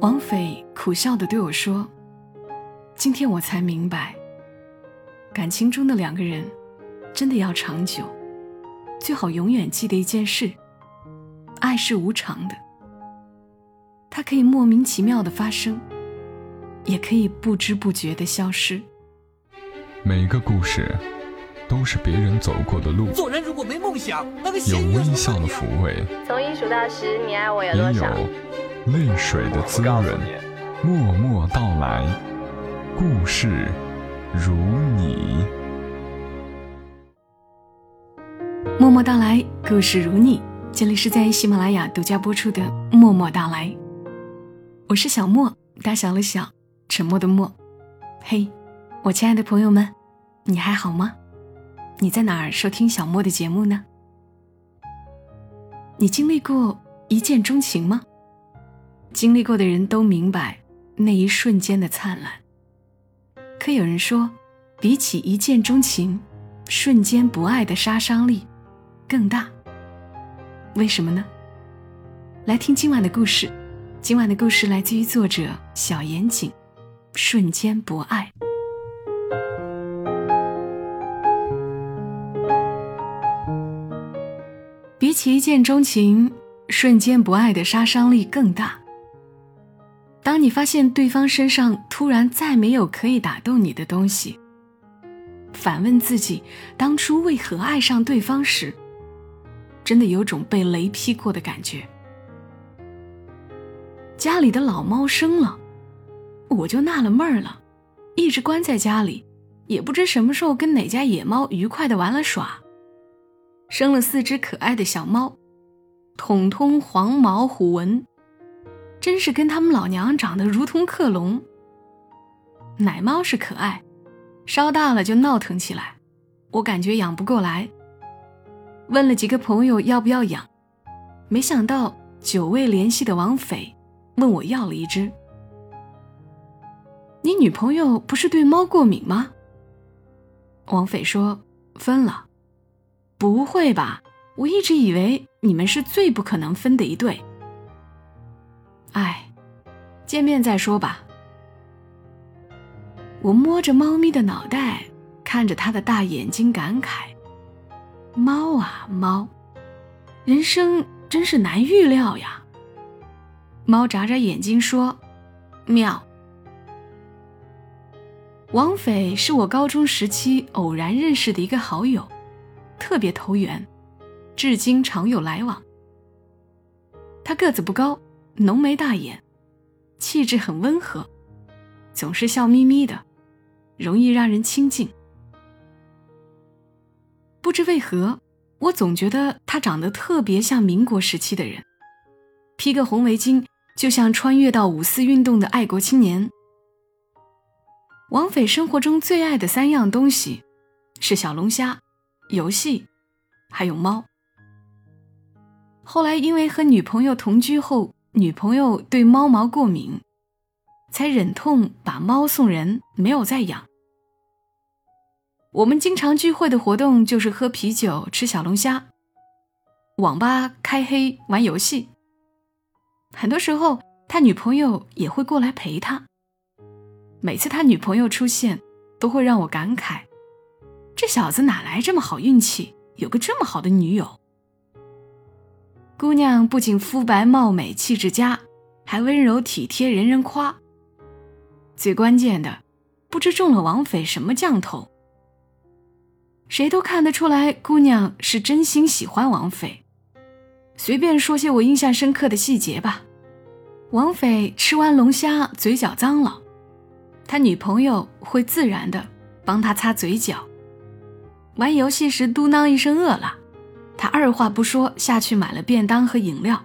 王斐苦笑的对我说：“今天我才明白，感情中的两个人，真的要长久，最好永远记得一件事：爱是无常的，它可以莫名其妙的发生，也可以不知不觉的消失。每个故事都是别人走过的路，做人如果没梦想，那个有微笑的抚慰，从一数到十，你爱我有也多少？有泪水的滋润。默默到来，故事如你。默默到来，故事如你。这里是在喜马拉雅独家播出的《默默到来》，我是小莫，大小的小，沉默的默。嘿，我亲爱的朋友们，你还好吗？你在哪儿收听小莫的节目呢？你经历过一见钟情吗？经历过的人都明白那一瞬间的灿烂。可有人说，比起一见钟情，瞬间不爱的杀伤力更大。为什么呢？来听今晚的故事。今晚的故事来自于作者小严谨，《瞬间不爱》。比起一见钟情，瞬间不爱的杀伤力更大。当你发现对方身上突然再没有可以打动你的东西，反问自己当初为何爱上对方时，真的有种被雷劈过的感觉。家里的老猫生了，我就纳了闷儿了，一直关在家里，也不知什么时候跟哪家野猫愉快的玩了耍，生了四只可爱的小猫，统统黄毛虎纹。真是跟他们老娘长得如同克隆。奶猫是可爱，稍大了就闹腾起来，我感觉养不过来。问了几个朋友要不要养，没想到久未联系的王斐问我要了一只。你女朋友不是对猫过敏吗？王斐说分了。不会吧？我一直以为你们是最不可能分的一对。哎，见面再说吧。我摸着猫咪的脑袋，看着它的大眼睛，感慨：猫啊猫，人生真是难预料呀。猫眨眨眼睛说：“妙。”王斐是我高中时期偶然认识的一个好友，特别投缘，至今常有来往。他个子不高。浓眉大眼，气质很温和，总是笑眯眯的，容易让人亲近。不知为何，我总觉得他长得特别像民国时期的人，披个红围巾，就像穿越到五四运动的爱国青年。王斐生活中最爱的三样东西是小龙虾、游戏，还有猫。后来因为和女朋友同居后，女朋友对猫毛过敏，才忍痛把猫送人，没有再养。我们经常聚会的活动就是喝啤酒、吃小龙虾，网吧开黑、玩游戏。很多时候，他女朋友也会过来陪他。每次他女朋友出现，都会让我感慨：这小子哪来这么好运气，有个这么好的女友？姑娘不仅肤白貌美、气质佳，还温柔体贴，人人夸。最关键的，不知中了王斐什么降头。谁都看得出来，姑娘是真心喜欢王斐。随便说些我印象深刻的细节吧。王斐吃完龙虾，嘴角脏了，他女朋友会自然的帮他擦嘴角。玩游戏时嘟囔一声饿了。他二话不说下去买了便当和饮料。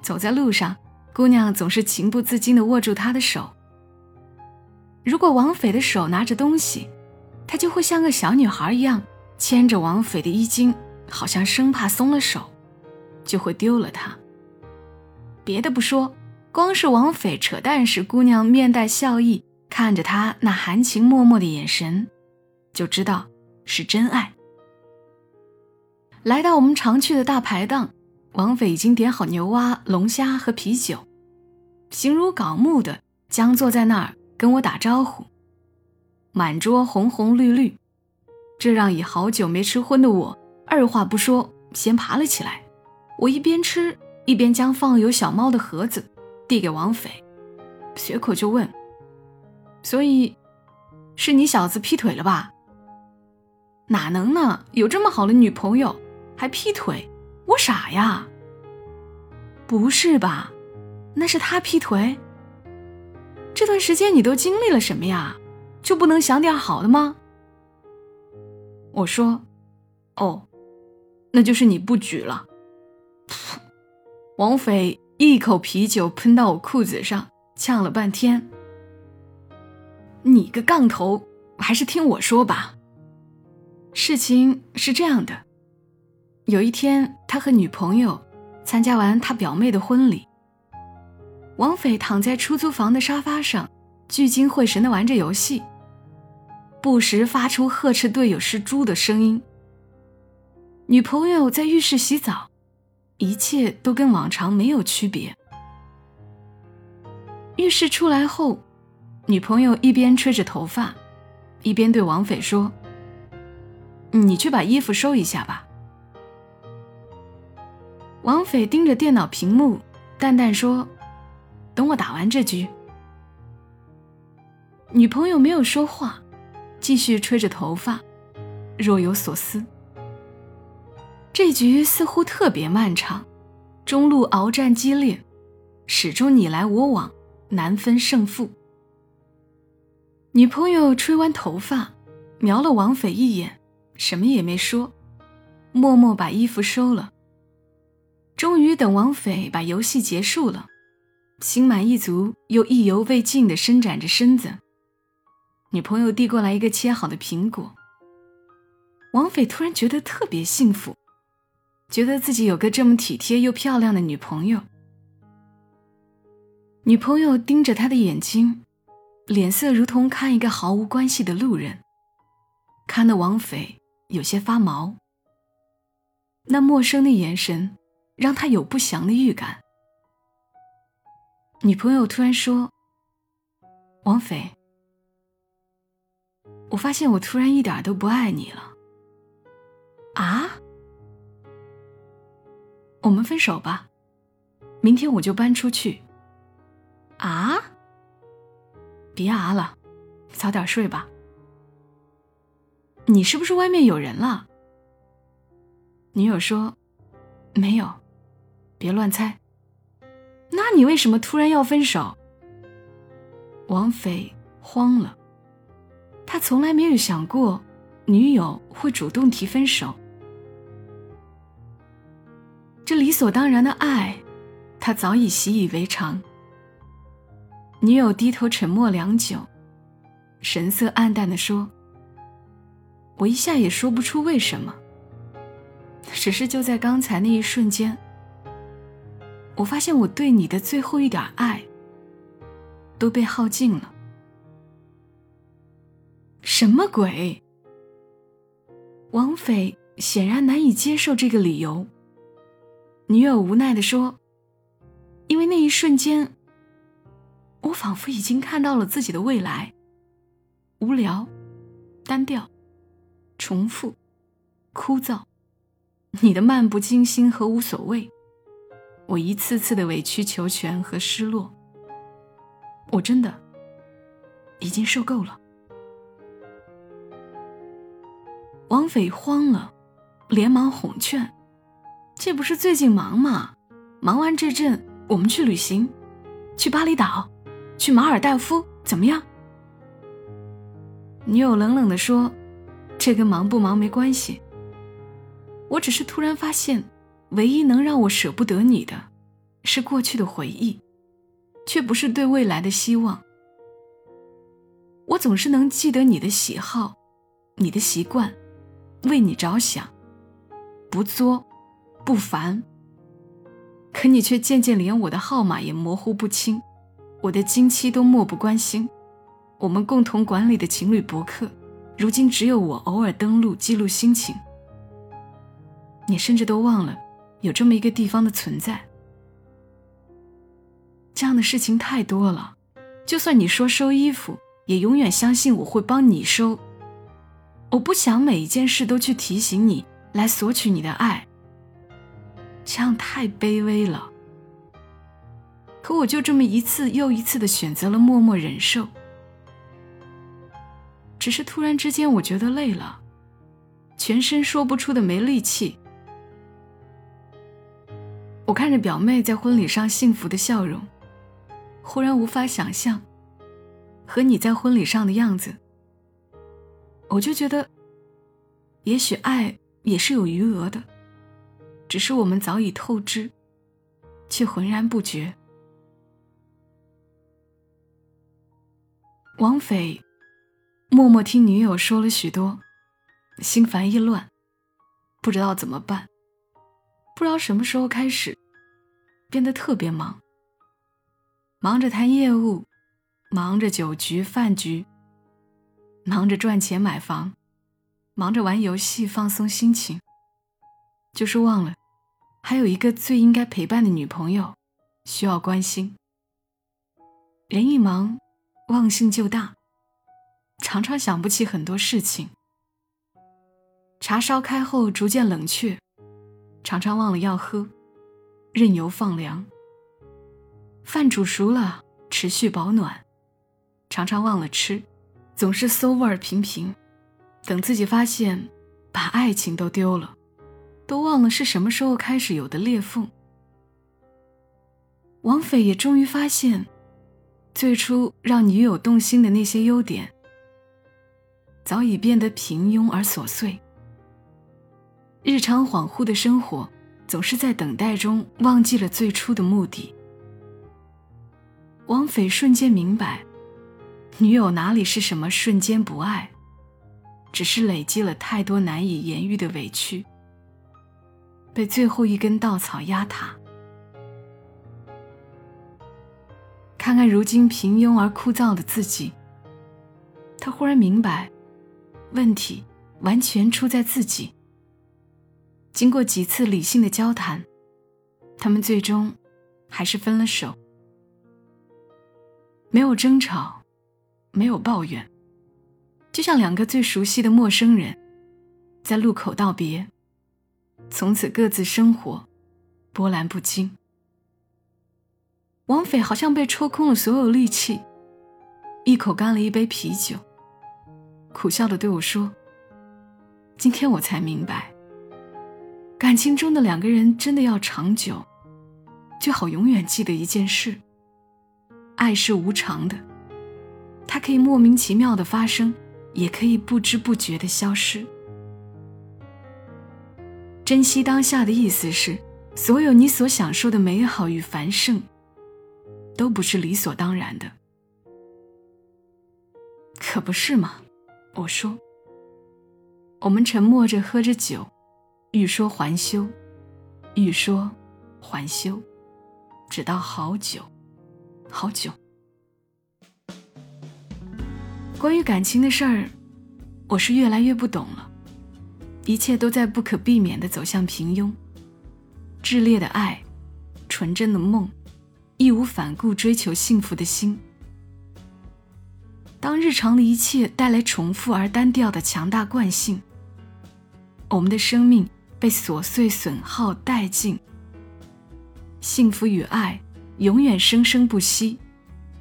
走在路上，姑娘总是情不自禁地握住他的手。如果王斐的手拿着东西，她就会像个小女孩一样牵着王斐的衣襟，好像生怕松了手，就会丢了他。别的不说，光是王斐扯淡时，姑娘面带笑意看着他那含情脉脉的眼神，就知道是真爱。来到我们常去的大排档，王斐已经点好牛蛙、龙虾和啤酒。形如槁木的僵坐在那儿跟我打招呼。满桌红红绿绿，这让已好久没吃荤的我二话不说，先爬了起来。我一边吃一边将放有小猫的盒子递给王斐，随口就问：“所以，是你小子劈腿了吧？”“哪能呢？有这么好的女朋友，还劈腿？我傻呀？”“不是吧？那是他劈腿？这段时间你都经历了什么呀？就不能想点好的吗？”我说：“哦，那就是你不举了。”王斐一口啤酒喷到我裤子上，呛了半天。你个杠头，还是听我说吧。事情是这样的，有一天，他和女朋友参加完他表妹的婚礼，王斐躺在出租房的沙发上，聚精会神的玩着游戏，不时发出呵斥队友是猪的声音。女朋友在浴室洗澡。一切都跟往常没有区别。浴室出来后，女朋友一边吹着头发，一边对王斐说：“你去把衣服收一下吧。”王斐盯着电脑屏幕，淡淡说：“等我打完这局。”女朋友没有说话，继续吹着头发，若有所思。这局似乎特别漫长，中路鏖战激烈，始终你来我往，难分胜负。女朋友吹完头发，瞄了王斐一眼，什么也没说，默默把衣服收了。终于等王斐把游戏结束了，心满意足又意犹未尽地伸展着身子，女朋友递过来一个切好的苹果。王斐突然觉得特别幸福。觉得自己有个这么体贴又漂亮的女朋友，女朋友盯着他的眼睛，脸色如同看一个毫无关系的路人，看得王斐有些发毛。那陌生的眼神让他有不祥的预感。女朋友突然说：“王斐，我发现我突然一点都不爱你了。”啊？我们分手吧，明天我就搬出去。啊！别啊了，早点睡吧。你是不是外面有人了？女友说：“没有，别乱猜。”那你为什么突然要分手？王斐慌了，他从来没有想过女友会主动提分手。这理所当然的爱，他早已习以为常。女友低头沉默良久，神色黯淡的说：“我一下也说不出为什么，只是就在刚才那一瞬间，我发现我对你的最后一点爱都被耗尽了。”什么鬼？王斐显然难以接受这个理由。女友无奈地说：“因为那一瞬间，我仿佛已经看到了自己的未来。无聊、单调、重复、枯燥，你的漫不经心和无所谓，我一次次的委曲求全和失落，我真的已经受够了。”王斐慌了，连忙哄劝。这不是最近忙吗？忙完这阵，我们去旅行，去巴厘岛，去马尔代夫，怎么样？女友冷冷地说：“这跟忙不忙没关系。我只是突然发现，唯一能让我舍不得你的，是过去的回忆，却不是对未来的希望。我总是能记得你的喜好，你的习惯，为你着想，不作。”不烦，可你却渐渐连我的号码也模糊不清，我的经期都漠不关心。我们共同管理的情侣博客，如今只有我偶尔登录记录心情。你甚至都忘了有这么一个地方的存在。这样的事情太多了，就算你说收衣服，也永远相信我会帮你收。我不想每一件事都去提醒你，来索取你的爱，这样太卑微了。可我就这么一次又一次的选择了默默忍受。只是突然之间，我觉得累了，全身说不出的没力气。我看着表妹在婚礼上幸福的笑容，忽然无法想象和你在婚礼上的样子。我就觉得，也许爱也是有余额的，只是我们早已透支，却浑然不觉。王斐。默默听女友说了许多，心烦意乱，不知道怎么办。不知道什么时候开始，变得特别忙。忙着谈业务，忙着酒局饭局，忙着赚钱买房，忙着玩游戏放松心情，就是忘了，还有一个最应该陪伴的女朋友，需要关心。人一忙，忘性就大。常常想不起很多事情，茶烧开后逐渐冷却，常常忘了要喝，任由放凉。饭煮熟了持续保暖，常常忘了吃，总是馊味儿频频。等自己发现，把爱情都丢了，都忘了是什么时候开始有的裂缝。王斐也终于发现，最初让女友动心的那些优点。早已变得平庸而琐碎。日常恍惚的生活，总是在等待中忘记了最初的目的。王斐瞬间明白，女友哪里是什么瞬间不爱，只是累积了太多难以言喻的委屈，被最后一根稻草压塌。看看如今平庸而枯燥的自己，他忽然明白。问题完全出在自己。经过几次理性的交谈，他们最终还是分了手。没有争吵，没有抱怨，就像两个最熟悉的陌生人，在路口道别，从此各自生活，波澜不惊。王斐好像被抽空了所有力气，一口干了一杯啤酒。苦笑的对我说：“今天我才明白，感情中的两个人真的要长久，就好永远记得一件事：爱是无常的，它可以莫名其妙的发生，也可以不知不觉的消失。珍惜当下的意思是，所有你所享受的美好与繁盛，都不是理所当然的，可不是吗？”我说：“我们沉默着喝着酒，欲说还休，欲说还休，直到好久，好久。关于感情的事儿，我是越来越不懂了。一切都在不可避免的走向平庸。炽烈的爱，纯真的梦，义无反顾追求幸福的心。”当日常的一切带来重复而单调的强大惯性，我们的生命被琐碎损耗殆尽。幸福与爱永远生生不息，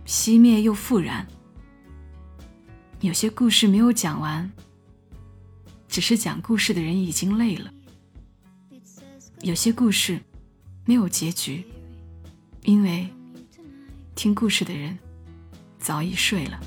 熄灭又复燃。有些故事没有讲完，只是讲故事的人已经累了；有些故事没有结局，因为听故事的人早已睡了。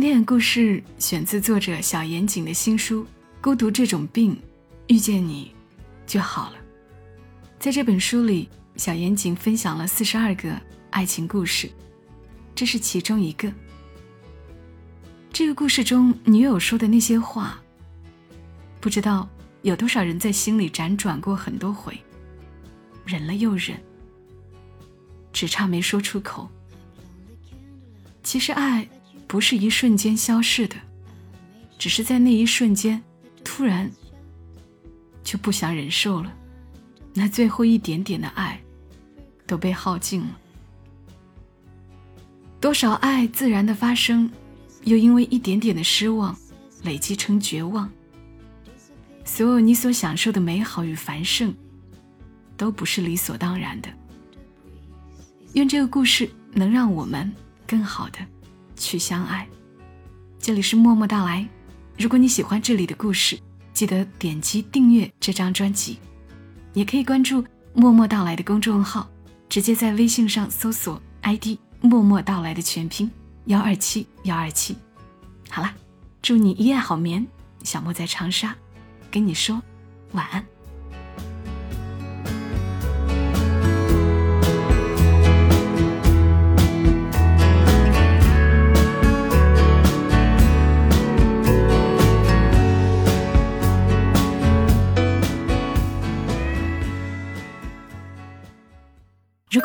今天的故事选自作者小严谨的新书《孤独这种病》，遇见你。就好了。在这本书里，小严谨分享了四十二个爱情故事，这是其中一个。这个故事中，女友说的那些话，不知道有多少人在心里辗转过很多回，忍了又忍，只差没说出口。其实爱不是一瞬间消逝的，只是在那一瞬间，突然就不想忍受了，那最后一点点的爱都被耗尽了。多少爱自然的发生，又因为一点点的失望，累积成绝望。所有你所享受的美好与繁盛，都不是理所当然的。愿这个故事能让我们更好的去相爱。这里是默默到来，如果你喜欢这里的故事，记得点击订阅这张专辑，也可以关注“默默到来”的公众号，直接在微信上搜索 ID。默默到来的全拼幺二七幺二七，好了，祝你一夜好眠。小莫在长沙，跟你说晚安。